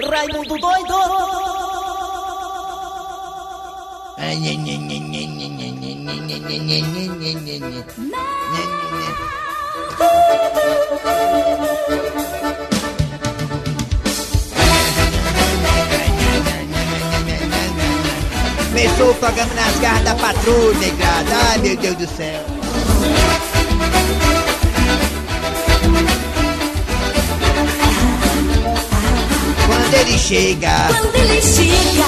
Raimundo doido! Começou o programa nas garras da patrulha. Ai, meu Deus do céu. Quando ele chega. Quando ele chega,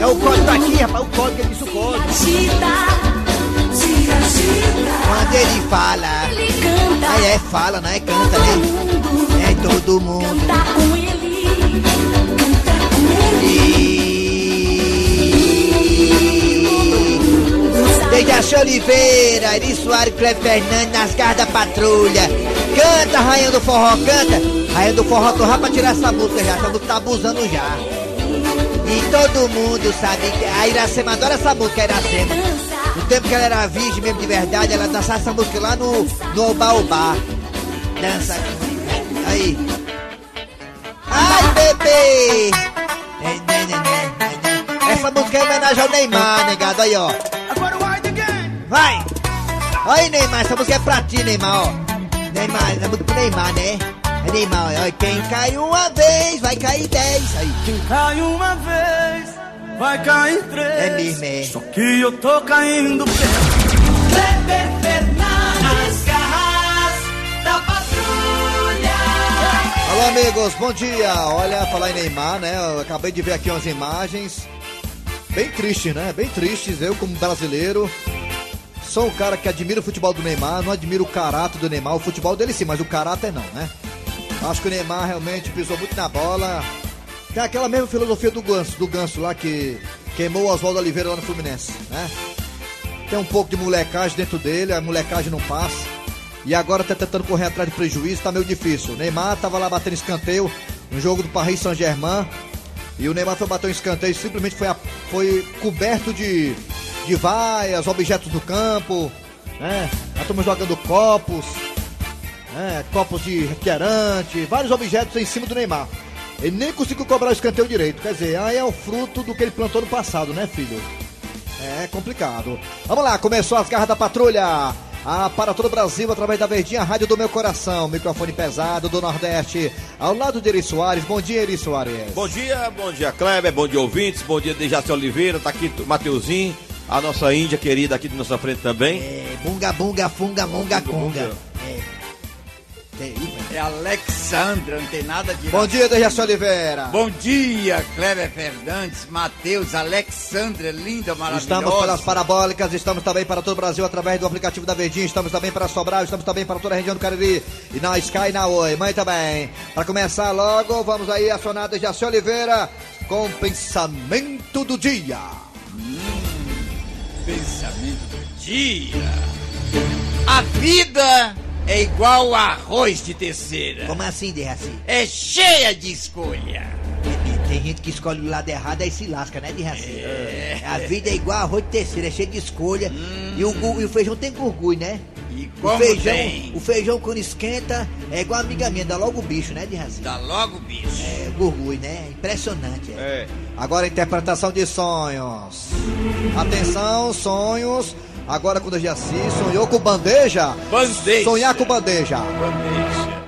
É o código aqui, rapaz. O código, ele disse o código. agita, se agita. Quando ele fala. Ele canta, Aí é fala, não é canta, todo né? mundo É todo mundo. canta com ele, canta com ele. Dejaci Oliveira, Eri Soares, Cleber Fernandes, nas garras da patrulha. Canta, Rainha do Forró, canta. Rainha do Forró, já pra tirar essa música já, essa música tá abusando já. E todo mundo sabe que a Iracema adora essa música, a Iracema. No tempo que ela era virgem mesmo de verdade, ela dançava essa música lá no, no Oba-Oba. Dança. Aí. Ai, bebê! É, né, né, né. Essa música é em homenagem ao Neymar, negado. Aí, ó. Vai! Aí, Neymar, essa música é pra ti, Neymar, ó. Neymar, essa música é pro Neymar, né? É Neymar, ó. Quem cai uma vez, vai cair dez. Aí. Quem cai uma vez, vai cair três. É mesmo, é. Só que eu tô caindo perto. Kleber Fernandes, garras da patrulha. Alô, amigos, bom dia. Olha, falar em Neymar, né? Eu acabei de ver aqui umas imagens bem tristes, né? Bem tristes. Eu, como brasileiro, sou um cara que admira o futebol do Neymar, não admiro o caráter do Neymar. O futebol dele sim, mas o caráter não, né? Acho que o Neymar realmente pisou muito na bola. Tem aquela mesma filosofia do Ganso, do Ganso lá que queimou o Oswaldo Oliveira lá no Fluminense, né? Tem um pouco de molecagem dentro dele, a molecagem não passa. E agora tá tentando correr atrás de prejuízo, tá meio difícil. O Neymar tava lá batendo escanteio no jogo do Paris Saint-Germain. E o Neymar foi bater um escanteio, simplesmente foi, a- foi coberto de, de vaias, objetos do campo, né? A turma jogando copos, né? copos de refrigerante, vários objetos em cima do Neymar. Ele nem conseguiu cobrar o escanteio direito. Quer dizer, aí é o fruto do que ele plantou no passado, né, filho? É complicado. Vamos lá, começou as garras da patrulha. Ah, para todo o Brasil, através da Verdinha Rádio do Meu Coração. Microfone pesado do Nordeste. Ao lado de Eri Soares. Bom dia, Eri Soares. Bom dia, bom dia, Kleber, bom dia, ouvintes, bom dia, Dejaci Oliveira, tá aqui o Mateuzinho, a nossa Índia querida aqui de nossa frente também. É, bunga, bunga, funga, munga, conga. É. É, É Alexandra, não tem nada de. Bom dia, Dejaci Oliveira. Bom dia, Kleber Fernandes, Matheus, Alexandra, linda, maravilhosa. Estamos pelas parabólicas, estamos também para todo o Brasil através do aplicativo da Verdinha, estamos também para Sobral, estamos também para toda a região do Cariri e na Sky e na Oi. Muito bem. Para começar logo, vamos aí acionar Dejaci Oliveira com o pensamento do dia. Pensamento do dia. A vida é igual a arroz de terceira. Como assim, Derraci? É cheia de escolha. Tem gente que escolhe o lado errado aí se lasca, né, Derraci? A vida é igual arroz de terceira, é cheio de escolha. E, o, gu- e o feijão tem gurgui, né? E O como feijão, tem? o feijão quando esquenta é igual a amiga minha, dá logo o bicho, né, Derraci? Dá logo, bicho. É, gurgui, né? Impressionante. É. É. Agora interpretação de sonhos. Atenção, sonhos. Agora com o Dejaci, sonhou com bandeja? Bandeja. Sonhar com bandeja. Bandeja.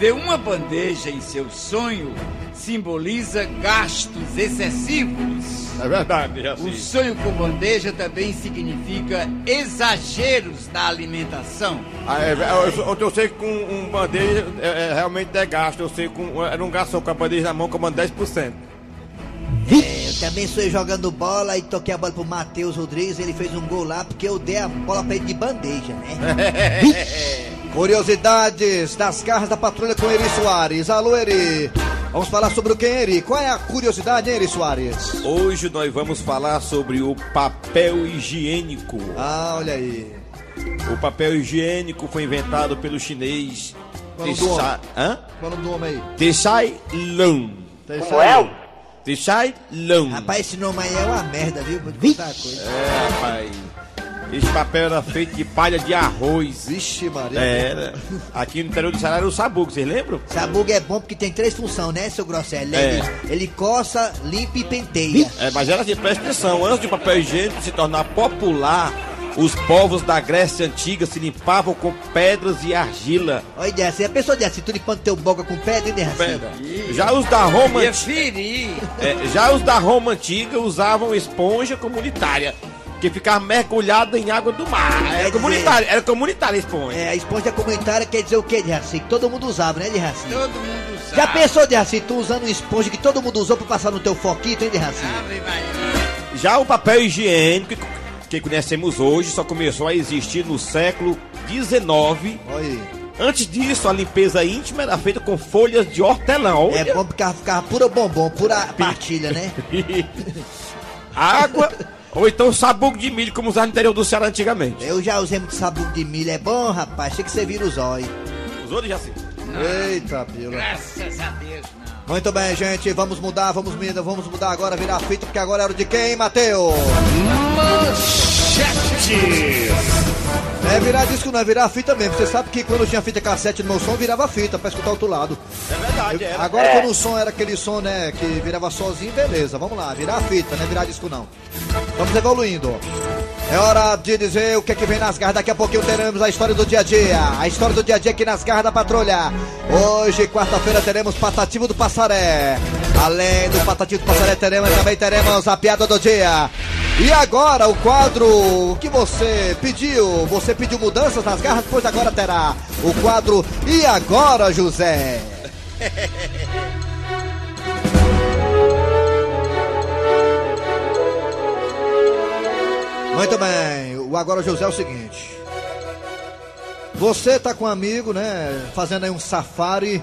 Ver uma bandeja em seu sonho simboliza gastos excessivos. É verdade, O Dejaci. sonho com bandeja também significa exageros na alimentação. Ah, é, eu, eu, eu sei que com um bandeja é, é, realmente é gasto, eu sei que com, era um gasto com a bandeja na mão comando 10%. É, eu também sou jogando bola e toquei a bola pro Matheus Rodrigues, ele fez um gol lá porque eu dei a bola pra ele de bandeja, né? Curiosidades das carras da patrulha com Eri Soares. Alô, Eri. Vamos falar sobre o que, Eri? Qual é a curiosidade, hein, Eri Soares? Hoje nós vamos falar sobre o papel higiênico. Ah, olha aí. O papel higiênico foi inventado pelo chinês Qual o nome do homem aí? Tsai Lung. Como é? Lung. Rapaz, esse nome aí é uma merda, viu? Vou te contar coisa. É, rapaz. Esse papel era feito de palha de arroz. Vixe, Maria. Era. Aqui no interior do Ceará era o sabugo, vocês lembram? Sabugo é bom porque tem três funções, né, seu Grosselio? É. Ele, ele coça, limpa e penteia. É, mas era assim, presta atenção, antes do papel higiênico se tornar popular, os povos da Grécia Antiga se limpavam com pedras e argila. Olha, Deaci, a pessoa Deaci, tu limpando teu boca com pedra, hein, Deaci? Pedra. Já os da Roma Ia ferir. É, já os da Roma Antiga usavam esponja comunitária, que ficava mergulhada em água do mar. Era dizer- comunitária, era comunitária a esponja. É, a esponja comunitária quer dizer o quê, Deaci? Que todo mundo usava, né, Deaci? Todo mundo sabe. Já pensou, Deaci, tu usando uma esponja que todo mundo usou pra passar no teu foquito, hein? Ave Maria. Já o papel higiênico que, conhecemos hoje só começou a existir no século XIX. Olha. Antes disso, a limpeza íntima era feita com folhas de hortelã. É Olha. bom porque ficava pura bombom, pura partilha, né? Água ou então sabugo de milho, como usava no interior do Ceará antigamente. Eu já usei muito sabugo de milho, é bom, rapaz, achei que você vira os olhos. Os outros já sim. Eita, pila. Graças a Deus, não. Muito bem, gente. Vamos mudar, vamos mudar, vamos mudar agora, virar a fita, porque agora era o de quem, Matheus? É virar disco, não é virar fita mesmo. Você sabe que quando tinha fita cassete no meu som, virava fita pra escutar o outro lado. É verdade, era. Agora quando o som era aquele som, né, que virava sozinho, beleza. Vamos lá, virar fita, não é virar disco não. Vamos evoluindo. É hora de dizer o que é que vem nas garras. Daqui a pouquinho teremos a história do dia a dia. A história do dia a dia aqui nas garras da patrulha. Hoje, quarta-feira, teremos Patativo do Passaré. Além do Patativo do Passaré, teremos, também teremos a piada do dia. E agora o quadro que você pediu. Você pediu mudanças nas garras, pois agora terá o quadro E agora, José? Muito bem, o Agora José é o seguinte. Você tá com um amigo, né, fazendo aí um safari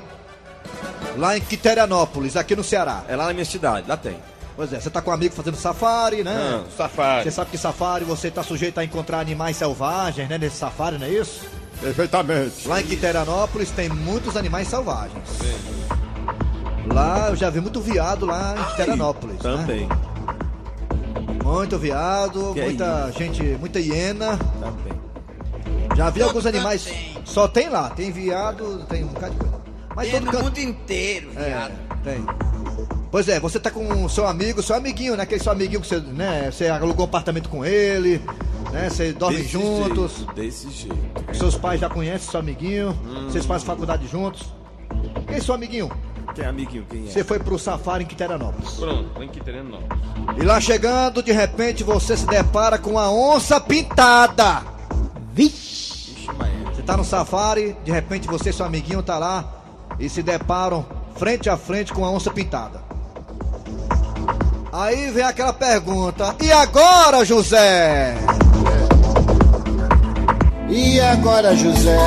lá em Quiterianópolis, aqui no Ceará. É lá na minha cidade, lá tem. Pois é, você tá com um amigo fazendo safari, né? Não, safari. Você sabe que safari você tá sujeito a encontrar animais selvagens, né, nesse safari, não é isso? Perfeitamente. Lá em Quiterianópolis tem muitos animais selvagens. Lá eu já vi muito viado lá em Quiterianópolis. né? Também, Muito viado, Que é muita gente, muita hiena. também. Já vi Todo alguns animais. tem. Só tem lá, tem viado, tem um bocado de coisa. Mas Tem todo no canto. mundo inteiro, É, viado. tem. Pois é, você tá com o seu amigo, seu amiguinho, né? Aquele seu amiguinho que você, né? Você alugou um apartamento com ele, né? Você dorme Desse juntos. jeito, desse jeito. Seus pais já conhecem seu amiguinho. Hum. Vocês fazem faculdade juntos. Quem é seu amiguinho? Quem é amiguinho, quem é? Você foi pro safari em Quiterianópolis. Pronto, em Quiteranópolis. E lá chegando, de repente, você se depara com uma onça pintada. Ixi, Maia. Você tá no safari, de repente você e seu amiguinho tá lá e se deparam frente a frente com a onça pintada. Aí vem aquela pergunta: E agora, José? E agora, José?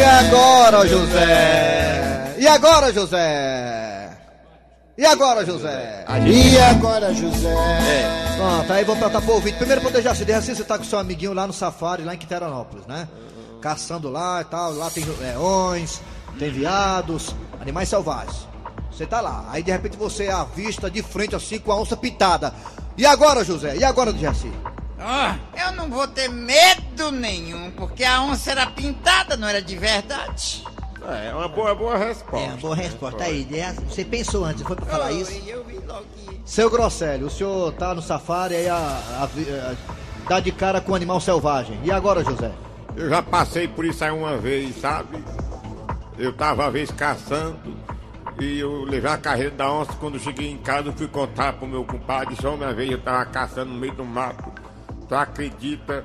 E agora, José? E agora, José? E agora, José? E agora, José? Pronto, aí vou perguntar pro ouvinte. Primeiro pra deixar assim, assim, você tá com seu amiguinho lá no safari, lá em Quiteranópolis, né? Caçando lá e tal, lá tem leões, tem viados, animais selvagens. Você tá lá, aí de repente você avista de frente assim com a onça pintada. E agora, José? E agora, Jaci? Ó, eu não vou ter medo nenhum, porque a onça era pintada, não era de verdade. É, uma boa, boa resposta. É uma boa resposta aí. né? Você pensou antes, foi pra falar Oh, isso? Eu vi logo que... Seu Grosselio, o senhor tá no safari aí a, a- a- dá de cara com um animal selvagem. E agora, José? Eu já passei por isso aí uma vez, sabe? Eu tava uma vez caçando e eu levei a carreira da onça. Quando cheguei em casa, eu fui contar pro meu compadre. Só uma vez eu tava caçando no meio do mato. Tu acredita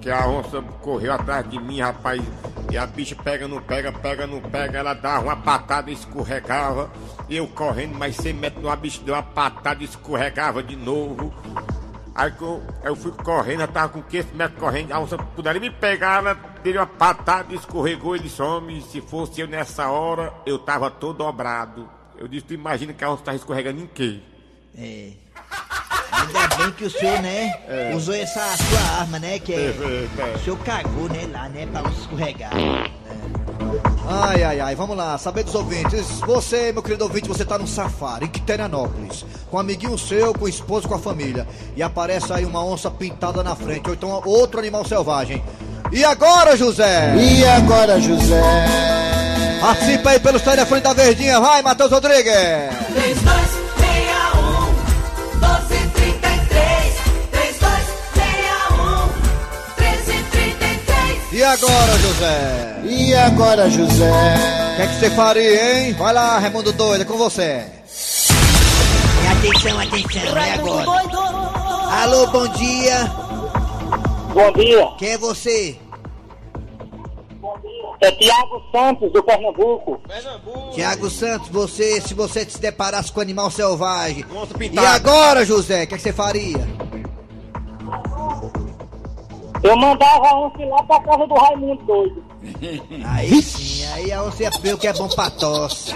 que a onça correu atrás de mim, rapaz? E a bicha pega, não pega, pega, não pega. Ela dava uma patada e escorregava. Eu correndo mais 100 metros, a bicha deu uma patada e escorregava de novo. Aí eu, eu fui correndo, eu tava com 500 metros correndo, a onça puderam me pegar, ela deu uma patada, escorregou, ele some. Se fosse eu nessa hora, eu tava todo dobrado. Eu disse, tu imagina que a onça tava escorregando em quê? É. Ainda bem que o senhor, né, usou essa sua arma, né, que é... É, é. O senhor cagou, né, lá, né, pra não escorregar. É. Ai, ai, ai, vamos lá, saber dos ouvintes. Você, meu querido ouvinte, você tá num safari em Quiterianópolis, com um amiguinho seu, com o esposo, com a família, e aparece aí uma onça pintada na frente, ou então outro animal selvagem. E agora, José? E agora, José? Participa aí pelo telefone da Verdinha, vai, Matheus Rodrigues! 3261 1233 3261 1333 E agora, José? E agora, José? O que é que você faria, hein? Vai lá, Raimundo Doido, é com você. E atenção, atenção, é agora. Alô, bom dia. Bom dia, Quem é você? é Tiago Santos, do Pernambuco. Tiago Santos, você, se você se deparasse com um animal selvagem. E agora, José, o que, é que você faria? Eu mandava um lá pra casa do Raimundo doido. Aí sim, aí a onça ia ver o que é bom pra tosse.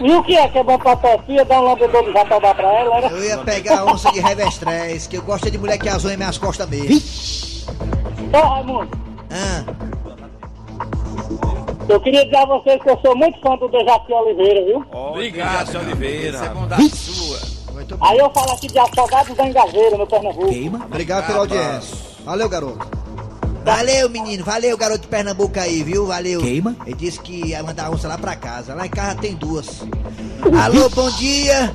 E o que é que é bom pra tosse? Dar um lambedor de jatobá pra ela, era? Eu ia pegar a onça de revestrez, que eu gosto de mulher que azul em minhas costas mesmo. Ô Raimundo, Ah, eu queria dizer a vocês que eu sou muito fã do Dejaci Oliveira, viu? Obrigado, seu Oliveira. Isso é bondade sua. Aí eu falo aqui de Afogados da Engaveira, no Pernambuco. Obrigado pela audiência. Valeu, garoto. Valeu, menino, valeu, garoto de Pernambuco aí, viu? Valeu. Queima? Ele disse que ia mandar a onça lá pra casa. Lá em casa tem duas. Alô, bom dia.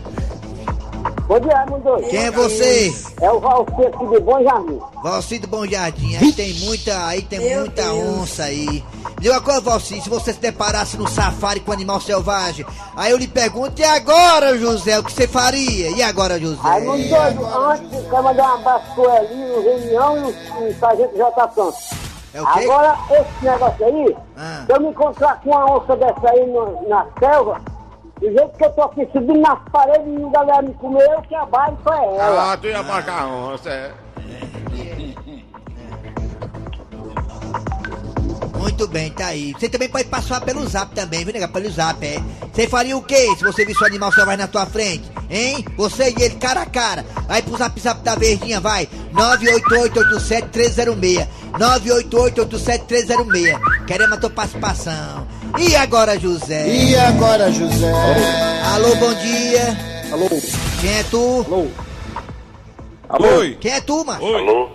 Bom dia, doido. Quem é você? É o Valci aqui de Bom Jardim. Valci do Bom Jardim, aí tem muita, aí tem Meu muita Deus. onça aí. Diga uma coisa, Valci, se você se deparasse no safari com animal selvagem, aí eu lhe pergunto, e agora, José, o que você faria? E agora, José? Raimundo doido, antes, quero mandar um abraço pro Elinho, o Reunião e o, o Sargento J. Santos. É o quê? Agora, esse negócio aí, Ah. se eu me encontrar com uma onça dessa aí no- na selva, do jeito que eu tô aqui subindo nas paredes e a galera me comer, eu trabalho pra ela. Ah, tu ia marcar onça, é. Muito bem, tá aí. Você também pode passar pelo zap também, viu, nega? Pelo zap, é. Você faria o quê se você visse um animal selvagem na tua frente? Hein? Você e ele cara a cara. Vai pro zap zap da verdinha, vai. 988-87306. 988-87306. Queremos a tua participação. E agora, José? E agora, José? Alô, bom dia. Alô? Quem é tu? Alô? Oi. Quem é tu, mano? Oi.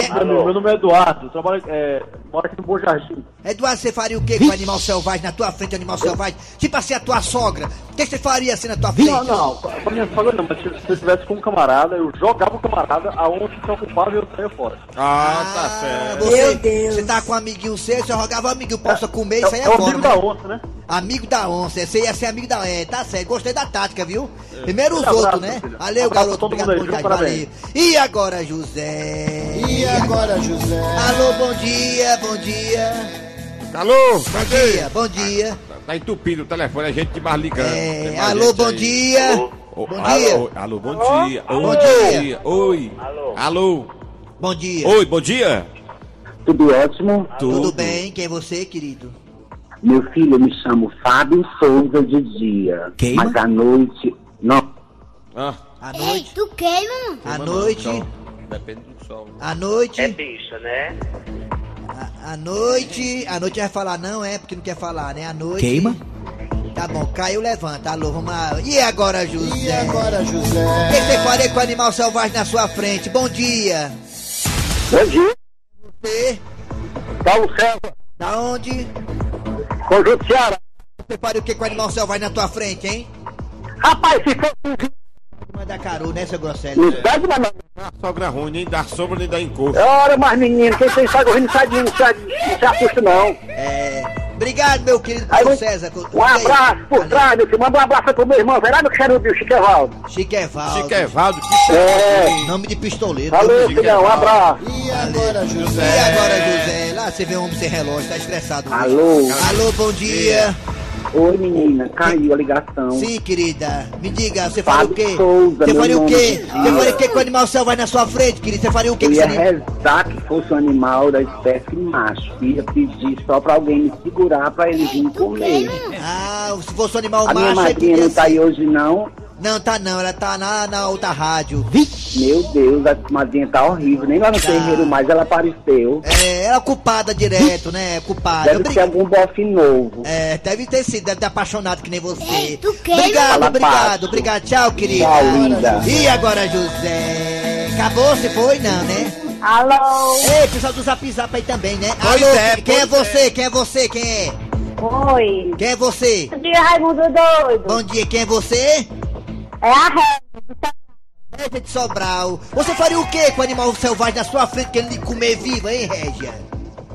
Quem- Meu, meu nome é Eduardo, trabalho, é, moro aqui no Bom Jardim. Eduardo, você faria o quê com o animal selvagem na tua frente, animal selvagem? Tipo assim, a tua sogra. O que que você faria assim na tua frente? Não, não, pra minha sogra não, mas se se eu estivesse com um camarada, eu jogava o camarada, a onça se ocupava e eu saía fora. Ah, tá certo. Você, Meu Deus. Você tá com um amiguinho seu, você jogava o amiguinho, possa comer e É, sair é o fora. amigo né? da onça, né? Amigo da onça, você ia ser amigo da. É, tá certo, gostei da tática, viu? Primeiro os abraço, outros, né? filho. Valeu, Abraço garoto, obrigado por viu? valeu. E agora, José? E agora, José? Alô, bom dia, bom dia. Alô? Bom Cadê? dia, bom dia. Tá entupido o telefone, a gente mais ligando. É, alô, bom aí. dia. Ô, Bom alô, dia. Alô, bom dia. Oi, Bom dia. Oi. Alô. Alô. Bom dia. Oi, bom dia. Tudo ótimo? Tudo bem? Quem é você, querido? Meu filho, eu me chamo Fábio Souza de dia. Queima? Mas à noite. Não. Ah, À Ei, noite. tu queima? À noite. depende do sol. À noite. bicha, né? À noite. À noite vai falar não, é? Porque não quer falar, né? À noite. Queima? Tá bom, caiu, levanta. Alô, vamos lá. E agora, José? E agora, O que José? você faria com o animal selvagem na sua frente? Bom dia. Bom dia, Você? Paulo César, Da onde? Conjunto Ceará. Você faria o que com o animal selvagem na tua frente, hein? Rapaz, se for Manda caru, né, seu Grosselio? não pede mais não. A sogra ruim, nem dá sombra, nem dá encosto. Ora, mas menino, quem tem saco não sai de não sai de- não se assusta não. É. Obrigado, meu querido Aí, Paulo César. Um abraço por Valeu. trás, meu filho. Manda um abraço pro meu irmão, Verado Xerubil, Chiquevaldo. Chiquevaldo. Chiquevaldo, que É. Nome de pistoleiro. Valeu, Nome de- filhão, um abraço. E agora, E José? agora, José? Lá você vê um homem sem relógio, tá estressado. hoje. Alô? Alô, bom dia. Oi, menina, caiu a ligação. Sim, querida. Me diga, você faria o quê? Souza, Você faria o quê? Ah. Você faria o quê com o animal selvagem na sua frente, querido? Você faria o quê Eu ia animal? rezar que fosse um animal da espécie macho. Ia pedir só pra alguém me segurar pra ele vir comer. Ah, se fosse um animal A minha macho, aí madrinha podia não tá aí hoje, não. Não, tá não. Ela tá na, na outra rádio. Vixe! Meu Deus, a comadinha tá horrível. Nem lá no Tá. terreiro mais ela apareceu. É, ela é culpada direto, né? Culpada. Deve ser algum bofe novo. É, deve ter sido, deve ter apaixonado que nem você. Ei, tu quer? Obrigado, Fala obrigado, obrigado. Tchau, querida. Tchau, linda. E agora, José? Acabou, se foi? Não, né? Alô? Ei, pessoal do Zap Zap aí também, né? Pois Alô, é, quem- é é. você? Quem é você? Quem é? Oi. Quem é você? Bom dia, Raimundo doido. Bom dia, quem é você? É a Ré. Régia de Sobral. Você faria o que com o animal selvagem na sua frente que ele lhe comer vivo, hein, Régia?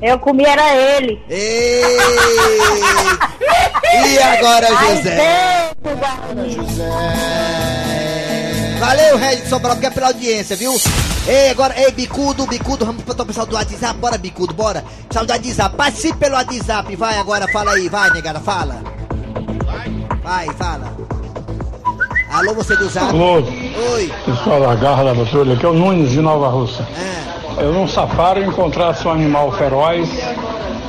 Eu comi era ele. Ei! E agora, José? Valeu, Régia de Sobral, porque é pela audiência, viu? Ei, agora, ei, bicudo, bicudo, vamos botar o pessoal do WhatsApp, bora, bicudo, bora. Pessoal do WhatsApp, participe pelo WhatsApp, vai agora, fala aí, vai, negada, fala. Vai, fala. Alô, você do Zap? Alô, Oi. pessoal da Garra da Patrulha, aqui é o Nunes de Nova Russa. Ah, Eu num safari encontrasse um animal feroz,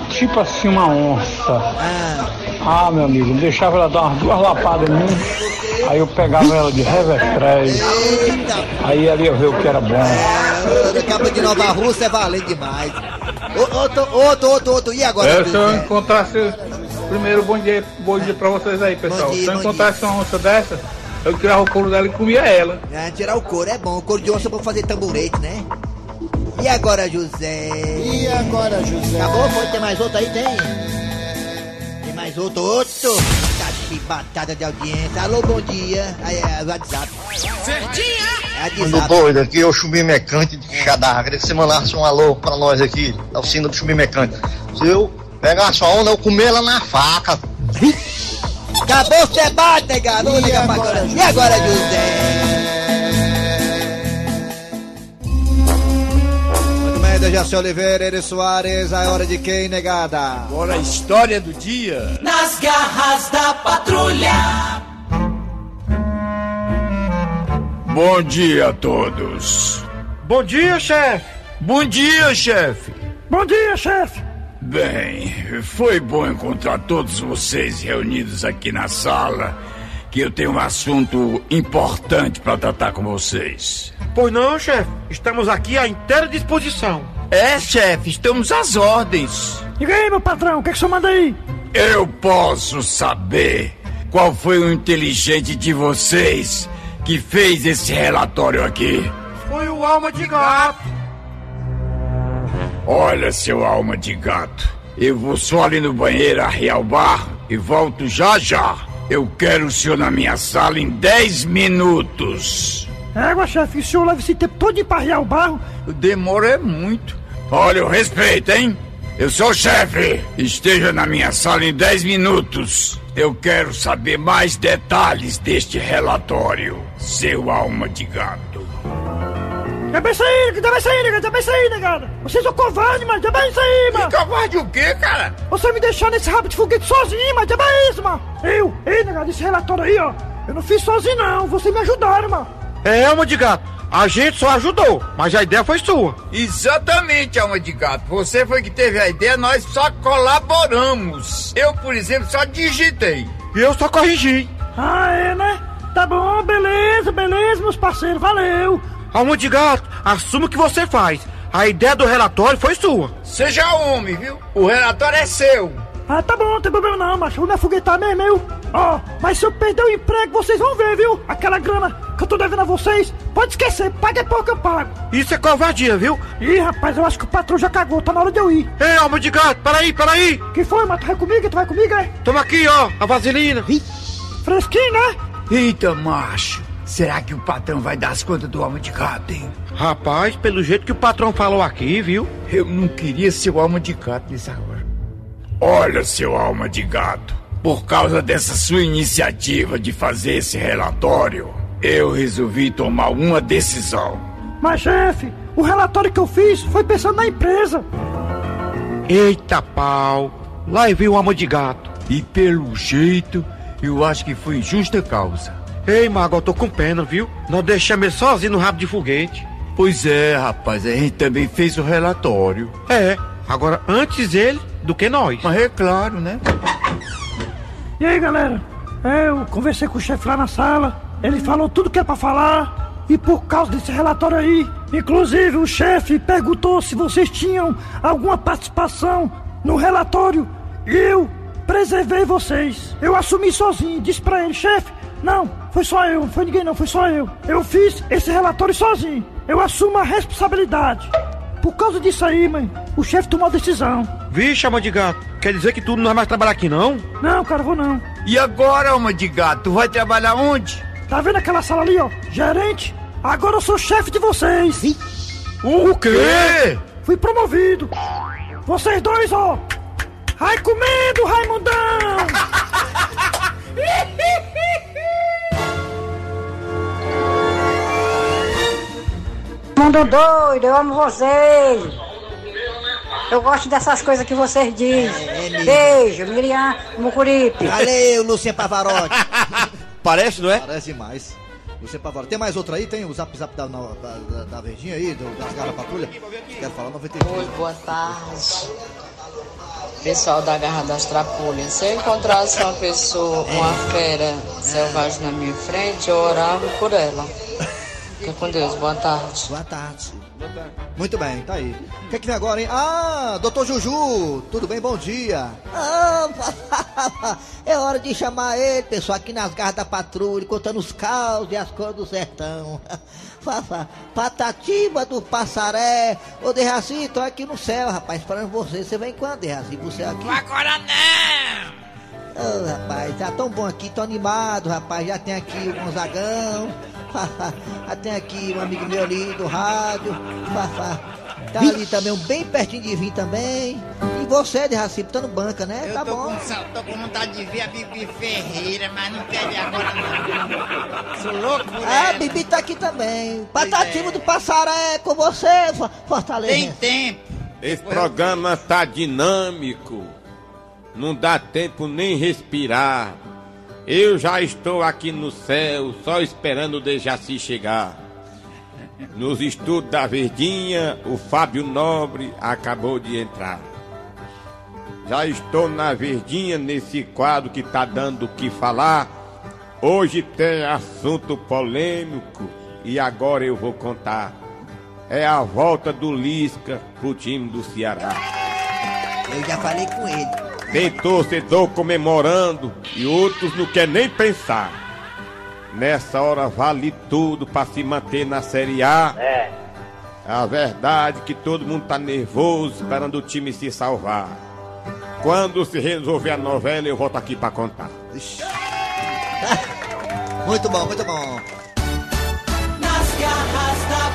tipo assim uma onça. ah. Ah, meu amigo, deixava ela dar umas duas lapadas em mim, aí eu pegava ela de revestrez, Eita, aí ela ia ver o que era bom. ah, Cabo de Nova Rússia é valente demais. Outro, outro, outro, outro, e agora? É, se eu encontrasse. Primeiro, bom dia, bom dia pra vocês aí, pessoal. Bom dia, se eu encontrasse uma onça dessa, eu tirava o couro dela e comia ela. Ah, tirar o couro é bom, o couro de onça é pra fazer tamborete, né? E agora, José? E agora, José? Acabou? Foi? Tem mais outro aí? Tem? Tem mais outro? Outro? Tá de batata de audiência. Alô, bom dia. Aí, é o WhatsApp. É Mano doido, aqui é o Chumbi Mecante de Xadar. Queria que você mandasse um alô pra nós aqui, da oficina do Chumbi Mecante. Se eu pegasse a onda, eu comer ela na faca. Acabou o debate, negado. Vamos E agora, agora. E José? agora, José? Dejaci Oliveira, Eri Soares, a hora de quem, negada? Agora a história do dia. Nas garras da patrulha. Bom dia a todos. Bom dia, chefe. Bom dia, chefe. Bom dia, chefe! Bem, foi bom encontrar todos vocês reunidos aqui na sala, que eu tenho um assunto importante para tratar com vocês. Pois não, chefe. Estamos aqui à inteira disposição. É, chefe, estamos às ordens. Diga aí, meu patrão, o que, é que o senhor manda aí? Eu posso saber qual foi o inteligente de vocês que fez esse relatório aqui? Foi o alma de gato. Olha, seu alma de gato, eu vou só ali no banheiro arriar o bar e volto já já. Eu quero o senhor na minha sala em 10 minutos. Égua, chefe, o senhor leva esse tempo todo pra arriar o barro? Demora é muito. Olha, o respeito, hein? Eu sou o chefe. Esteja na minha sala em 10 minutos. Eu quero saber mais detalhes deste relatório, seu alma de gato. Dá isso aí, dá isso aí, negada, dá isso aí, negada! Vocês são covardes, mas dá isso aí, mano! Covarde o quê, cara? Você me deixou nesse rabo de foguete sozinho, mas dá isso, mano! Eu, ei, negada, esse relatório aí, ó! Eu não fiz sozinho, não, vocês me ajudaram, mano! É, alma de gato. A gente só ajudou, mas a ideia foi sua. Exatamente, alma de gato. Você foi que teve a ideia, nós só colaboramos. Eu, por exemplo, só digitei. E eu só corrigi. Ah, é, né? Tá bom, beleza, beleza, meus parceiros, valeu! Alma de gato, assuma o que você faz. A ideia do relatório foi sua. Seja homem, viu? O relatório é seu. Ah, tá bom, não tem problema não, macho. Vou me afoguetar mesmo, eu. Ó, mas se eu perder o emprego, vocês vão ver, viu? Aquela grana que eu tô devendo a vocês, pode esquecer, paga é pouco eu pago. Isso é covardia, viu? Ih, rapaz, eu acho que o patrão já cagou, tá na hora de eu ir. Ei, alma de gato, peraí, peraí. Que foi, mas tu vai comigo? Tu vai comigo, é? Toma aqui, ó, a vaselina. Fresquinho, né? Eita, macho. Será que o patrão vai dar as contas do alma de gato, hein? Rapaz, pelo jeito que o patrão falou aqui, viu? Eu não queria ser o alma de gato nessa hora. Olha, seu alma de gato. Por causa dessa sua iniciativa de fazer esse relatório, eu resolvi tomar uma decisão. Mas, chefe, o relatório que eu fiz foi pensando na empresa. Eita pau, lá veio o alma de gato. E pelo jeito, eu acho que foi em justa causa. Ei, Mago, eu tô com pena, viu? Nós deixamos ele sozinho no rabo de foguete. Pois é, rapaz, a gente também fez o relatório. É, agora antes ele do que nós. Mas é claro, né? E aí, galera? É, eu conversei com o chefe lá na sala. Ele falou tudo que é pra falar. E por causa desse relatório aí, inclusive o chefe perguntou se vocês tinham alguma participação no relatório. E eu preservei vocês. Eu assumi sozinho. Disse pra ele, chefe, não, foi só eu, não foi ninguém não, foi só eu. Eu fiz esse relatório sozinho. Eu assumo a responsabilidade. Por causa disso aí, mãe, o chefe tomou a decisão. Vixe, alma de gato, quer dizer que tu não vai mais trabalhar aqui, não? Não, cara, vou não. E agora, alma de gato, tu vai trabalhar onde? Tá vendo aquela sala ali, ó? Gerente? Agora eu sou chefe de vocês. O quê? Fui promovido. Vocês dois, ó. Vai comendo, Raimundão! Mundo doido, eu amo vocês. Eu gosto dessas coisas que vocês dizem. Beijo, Miriam Mucuripe. Valeu, Luciano Pavarotti. Parece, não é? Parece demais. Você Pavarotti. Tem mais outra aí? Tem o zap zap da, da, da, da Verdinha aí, do, das garras patrulha? Quero falar 93. Oi, boa tarde. Pessoal da Garra das Trapulhas, se eu encontrasse uma pessoa, uma fera selvagem na minha frente, eu orava por ela. Fica com Deus, boa tarde. Boa tarde. Muito bem, tá aí. O que é que vem agora, hein? Ah, doutor Juju, tudo bem? Bom dia. Ah, é hora de chamar ele, pessoal, aqui nas garras da patrulha, contando os caos e as cores do sertão. Fafá, Patativa do Passaré. Ô, Derraci, tô aqui no céu, rapaz, esperando você. Você vem quando, Derraci? Você aqui? Agora não! Ô, rapaz, tá tão bom aqui, tô animado, rapaz. Já tem aqui o Gonzagão. Tem aqui um amigo meu ali do rádio. Tá ali também, um bem pertinho de vir também. E você, de Racipe, tá no banca, né? Eu tá tô, bom. Com, sal- tô com vontade de ver a Bibi Ferreira, mas não quero ir agora não. Sou louco por Ah, ela. Bibi tá aqui também. Patativa do Passaré com você, Fo- Fortaleza. Tem tempo. Esse programa tá dinâmico. Não dá tempo nem respirar. Eu já estou aqui no céu, só esperando o Dejaci chegar. Nos estudos da Verdinha, o Fábio Nobre acabou de entrar. Já estou na Verdinha nesse quadro que tá dando o que falar. Hoje tem assunto polêmico e agora eu vou contar. É a volta do Lisca pro time do Ceará. Eu já falei com ele. Tem torcedor comemorando e outros não quer nem pensar. Nessa hora vale tudo para se manter na Série A. É. A verdade é que todo mundo tá nervoso esperando o time se salvar. Quando se resolver a novela, eu volto aqui para contar. Muito bom, muito bom.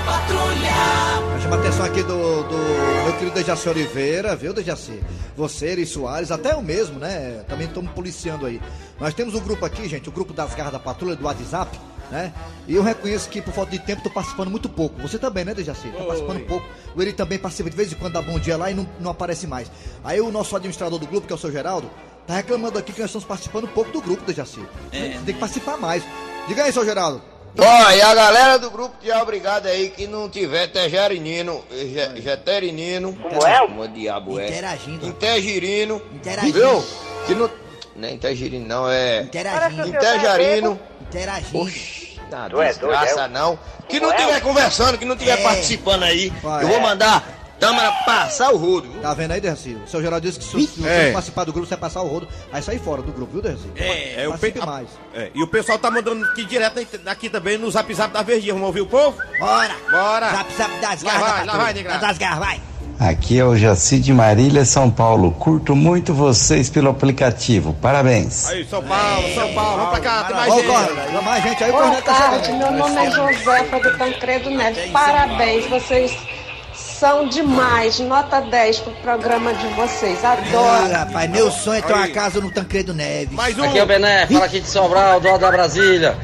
Patrulha. Chama a atenção aqui do, do meu querido Dejaci Oliveira, viu, Dejaci? Você, Eri Soares, até eu mesmo, né? Também estamos policiando aí. Nós temos um grupo aqui, gente, o grupo das garras da patrulha do WhatsApp, né? E eu reconheço que por falta de tempo tô participando muito pouco. Você também, né, Dejaci? Tá participando pouco. O Eri também participa de vez em quando, dá bom dia lá e não, não aparece mais. Aí o nosso administrador do grupo, que é o seu Geraldo, tá reclamando aqui que nós estamos participando pouco do grupo, Dejaci. Você tem que participar mais. Diga aí, seu Geraldo. Ó, e a galera do grupo de obrigado aí que não tiver Tegerinino, Je- Jeterinino. Como é? Como diabo é? Interagindo. Intergirino. Interagindo. Viu? Que não. Não é intergirino, não, é. Interagindo. Intergerino. Interagindo. Oxi, não, Tu é doido, desgraça é? não. Que não Como é? tiver conversando, que não tiver É. participando aí, eu vou mandar Tâmara passar o rodo. viu? Tá vendo aí, Dercy? O seu Geraldo disse que se, se você É. não participar do grupo, você vai passar o rodo. Aí sai fora do grupo, viu, Dercy? É, é o Participe pe- mais. É, e o pessoal tá mandando aqui direto aqui também no zap zap da Verdinha. Vamos ouvir o povo? Bora! Bora! Zap, zap das Lá garras vai, lá vai, negrada. Das garras, vai. Aqui é o Jaci de Marília, São Paulo. Curto muito vocês pelo aplicativo. Parabéns. Aí, São Paulo, São Paulo, vamos pra cá, tem mais gente. Vai mais gente aí, Boa tá tarde, meu nome é Josefa do Tancredo Neves. Parabéns, vocês são demais. Nota 10 pro programa de vocês. Ah, Adoro. rapaz, meu sonho é ter uma casa no Tancredo Neves. Mais Aqui é o Bené, fala aqui de Sobral, do lado da Brasília.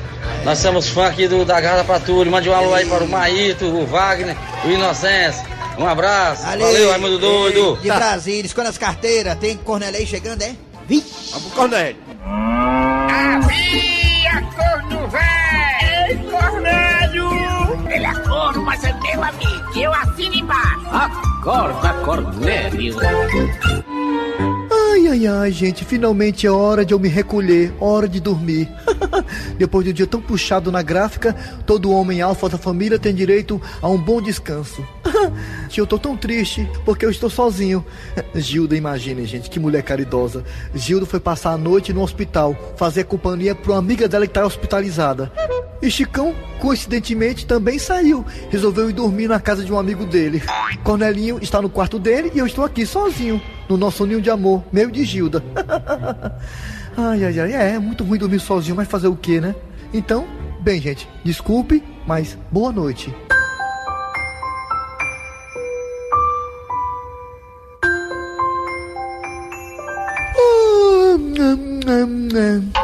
Nós somos fã aqui do, da Garra Patrulha. Mande um alô aí para o Maíto, o Wagner, o Inocêncio. Um abraço. Valeu, Raimundo Doido. De Brasília, escolha as carteiras. Tem Cornelei chegando, é? Vixe. Vamos pro Cornélio. Havia mas é meu amigo. Eu assino embaixo. Acorda, Cornélio. Ai, Ai, ai, ai, gente, finalmente é hora de eu me recolher, hora de dormir. Depois de um dia tão puxado na gráfica, todo homem alfa da família tem direito a um bom descanso. eu tô tão triste porque eu estou sozinho. Gilda, imaginem, gente, que mulher caridosa. Gilda foi passar a noite no hospital, fazer companhia para uma amiga dela que tá hospitalizada. E Chicão, coincidentemente, também saiu. Resolveu ir dormir na casa de um amigo dele. Cornelinho está no quarto dele e eu estou aqui sozinho, no nosso ninho de amor, meio de Gilda. ai, ai, ai, é, muito ruim dormir sozinho, mas fazer o que, né? Então, bem, gente, desculpe, mas boa noite. Ah,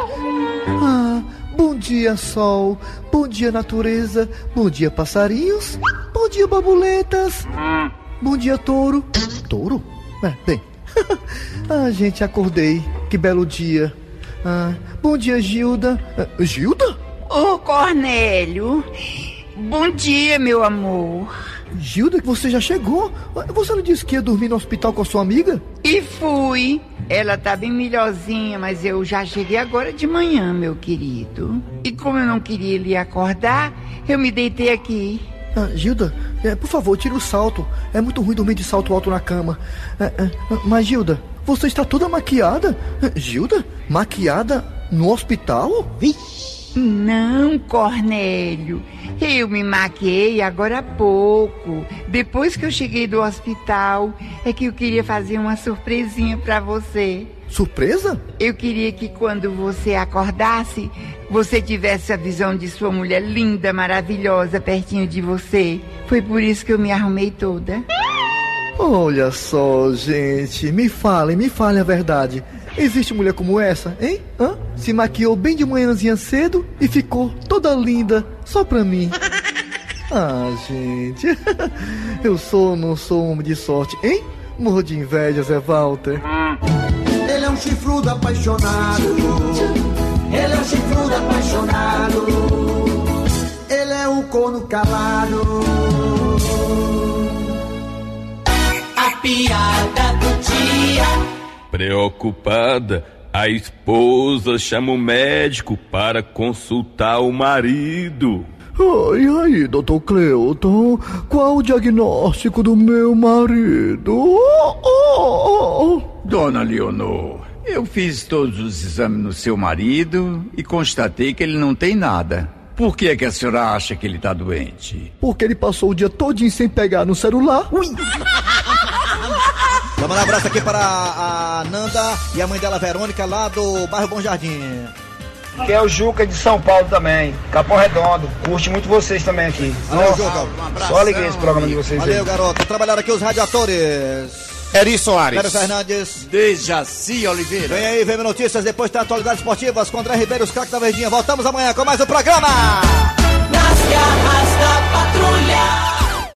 bom dia, sol. Bom dia, natureza. Bom dia, passarinhos. Bom dia, borboletas. Bom dia, touro. Touro? É, bem. ah, gente, acordei. Que belo dia. Ah, bom dia, Gilda. Ah, Gilda? Ô, Cornélio. Bom dia, meu amor. Gilda, você já chegou? Você não disse que ia dormir no hospital com a sua amiga? E fui. Ela tá bem melhorzinha, mas eu já cheguei agora de manhã, meu querido. E como eu não queria lhe acordar, eu me deitei aqui. Ah, Gilda, é, por favor, tire o salto. É muito ruim dormir de salto alto na cama. É, é, mas, Gilda, você está toda maquiada? Gilda? Maquiada no hospital? Vixe! Não, Cornélio. Eu me maquiei agora há pouco. Depois que eu cheguei do hospital, é que eu queria fazer uma surpresinha para você. Surpresa? Eu queria que quando você acordasse, você tivesse a visão de sua mulher linda, maravilhosa pertinho de você. Foi por isso que eu me arrumei toda. Olha só, gente, me falem, me falem a verdade. Existe mulher como essa, hein? Hã? Se maquiou bem de manhãzinha cedo e ficou toda linda só pra mim. Ah, gente. Eu sou ou não sou um homem de sorte, hein? Morro de inveja, Zé Walter. Ele é um chifrudo apaixonado. Ele é um chifrudo apaixonado. Ele é um corno calado. A piada do dia. Preocupada, a esposa chama o médico para consultar o marido. E aí, doutor Cleuton, qual o diagnóstico do meu marido? Oh, oh, oh. Dona Leonor, eu fiz todos os exames no seu marido e constatei que ele não tem nada. Por que, que a senhora acha que ele está doente? Porque ele passou o dia todinho sem pegar no celular. Ui. Vamos um abraço aqui para a Nanda e a mãe dela, Verônica, lá do bairro Bom Jardim. Que é o Juca de São Paulo também, Capão Redondo. Curte muito vocês também aqui. Valeu, Nossa, Juca. Um só alegria esse programa de vocês Valeu, aí. garoto. Trabalharam aqui os radiadores. Eri Soares. Pedro Fernandes. Dejaci Oliveira. Vem aí, vem notícias, depois tem atualidades esportivas com André Ribeiro, os craques da Verdinha. Voltamos amanhã com mais um programa. Nas garras da patrulha.